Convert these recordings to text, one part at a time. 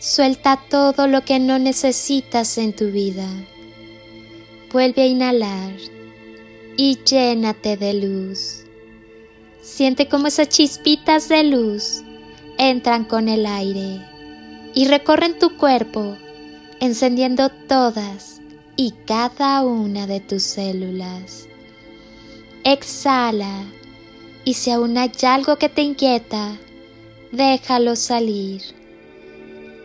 suelta todo lo que no necesitas en tu vida. Vuelve a inhalar y llénate de luz. Siente como esas chispitas de luz entran con el aire y recorren tu cuerpo, encendiendo todas y cada una de tus células. Exhala y si aún hay algo que te inquieta, déjalo salir.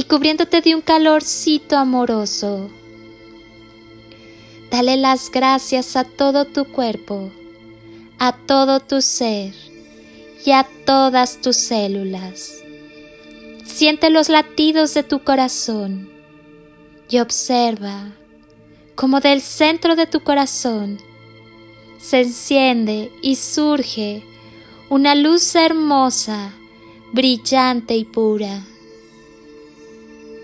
y cubriéndote de un calorcito amoroso. Dale las gracias a todo tu cuerpo, a todo tu ser y a todas tus células. Siente los latidos de tu corazón y observa cómo del centro de tu corazón se enciende y surge una luz hermosa, brillante y pura.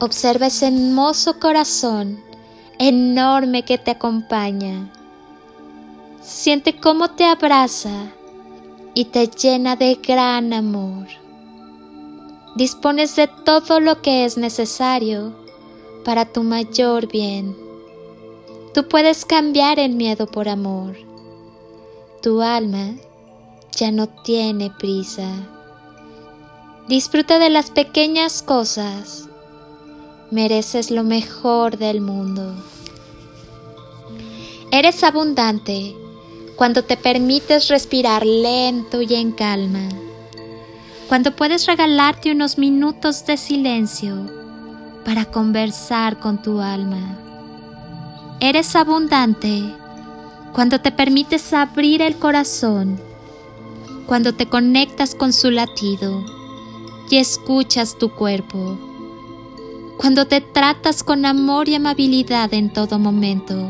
Observa ese hermoso corazón enorme que te acompaña. Siente cómo te abraza y te llena de gran amor. Dispones de todo lo que es necesario para tu mayor bien. Tú puedes cambiar el miedo por amor tu alma ya no tiene prisa. Disfruta de las pequeñas cosas. Mereces lo mejor del mundo. Eres abundante cuando te permites respirar lento y en calma. Cuando puedes regalarte unos minutos de silencio para conversar con tu alma. Eres abundante cuando te permites abrir el corazón, cuando te conectas con su latido y escuchas tu cuerpo, cuando te tratas con amor y amabilidad en todo momento,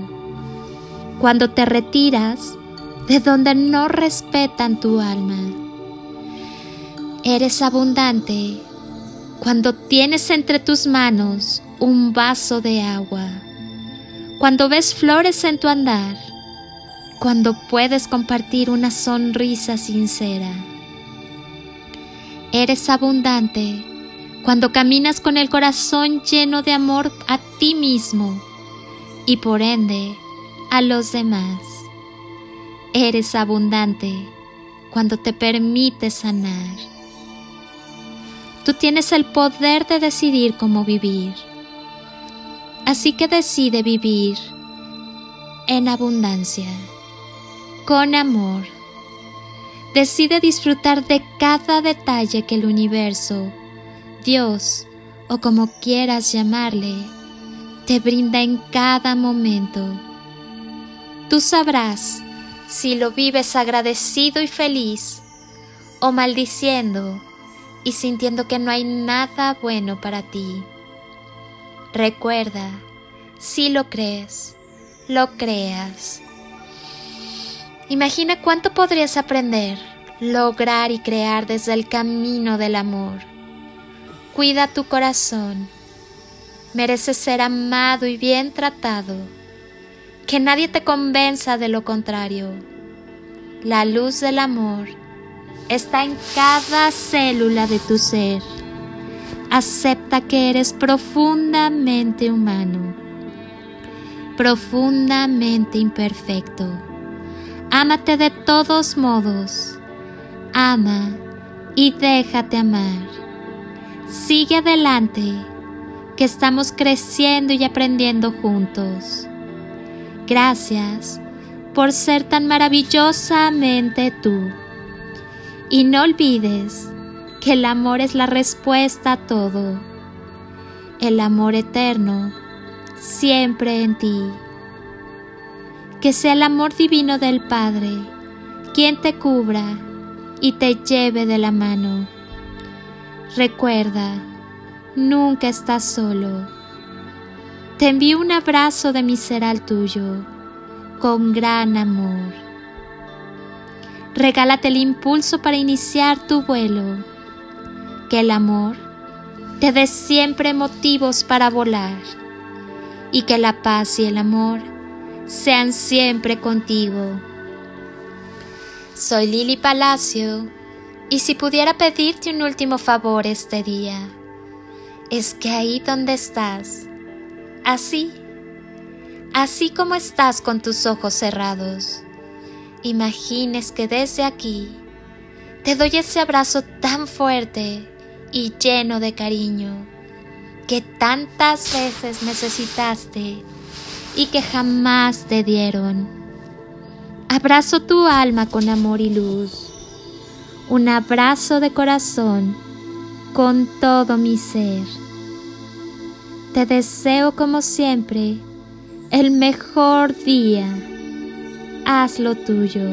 cuando te retiras de donde no respetan tu alma. Eres abundante cuando tienes entre tus manos un vaso de agua, cuando ves flores en tu andar, cuando puedes compartir una sonrisa sincera. Eres abundante cuando caminas con el corazón lleno de amor a ti mismo y por ende a los demás. Eres abundante cuando te permites sanar. Tú tienes el poder de decidir cómo vivir. Así que decide vivir en abundancia con amor. Decide disfrutar de cada detalle que el universo, Dios o como quieras llamarle, te brinda en cada momento. Tú sabrás si lo vives agradecido y feliz o maldiciendo y sintiendo que no hay nada bueno para ti. Recuerda, si lo crees, lo creas. Imagina cuánto podrías aprender, lograr y crear desde el camino del amor. Cuida tu corazón Mereces ser amado y bien tratado. Que nadie te convenza de lo contrario. La luz del amor está en cada célula de tu ser. Acepta que eres profundamente humano, profundamente imperfecto. Ámate de todos modos. Ama y déjate amar. Sigue adelante, que estamos creciendo y aprendiendo juntos. Gracias por ser tan maravillosamente tú. Y no olvides que el amor es la respuesta a todo. El amor eterno siempre en ti. Que sea el amor divino del Padre quien te cubra y te lleve de la mano. Recuerda, nunca estás solo. Te envío un abrazo de mi ser al tuyo, con gran amor. Regálate el impulso para iniciar tu vuelo. Que el amor te dé siempre motivos para volar y que la paz y el amor sean siempre contigo. Soy Lili Palacio y si pudiera pedirte un último favor este día, es que ahí donde estás, así, así como estás con tus ojos cerrados, imagines que desde aquí te doy ese abrazo tan fuerte y lleno de cariño que tantas veces necesitaste y que jamás te dieron. Abrazo tu alma con amor y luz. Un abrazo de corazón con todo mi ser. Te deseo como siempre el mejor día. Hazlo tuyo.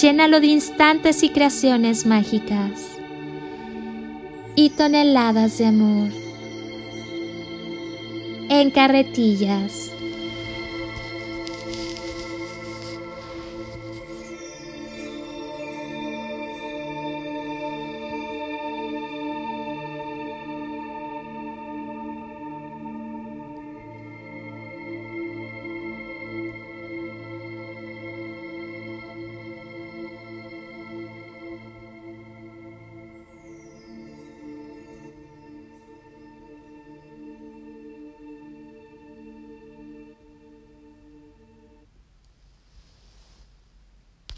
Llénalo de instantes y creaciones mágicas y toneladas de amor. En carretillas